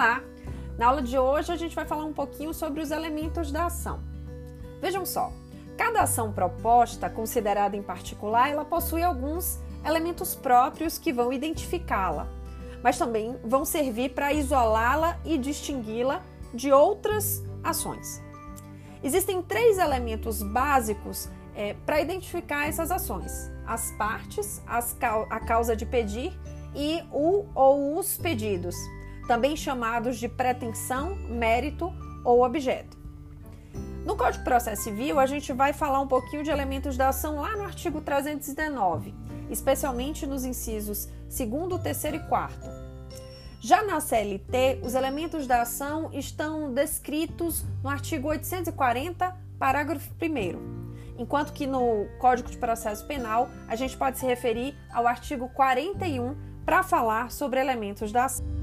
Olá! Na aula de hoje a gente vai falar um pouquinho sobre os elementos da ação. Vejam só, cada ação proposta, considerada em particular, ela possui alguns elementos próprios que vão identificá-la, mas também vão servir para isolá-la e distingui-la de outras ações. Existem três elementos básicos é, para identificar essas ações: as partes, as, a causa de pedir e o ou os pedidos, também chamados de pretensão, mérito ou objeto. No Código de Processo Civil, a gente vai falar um pouquinho de elementos da ação lá no artigo 319, especialmente nos incisos 2, 3 e 4. Já na CLT, os elementos da ação estão descritos no artigo 840, parágrafo 1, enquanto que no Código de Processo Penal a gente pode se referir ao artigo 41 para falar sobre elementos da ação.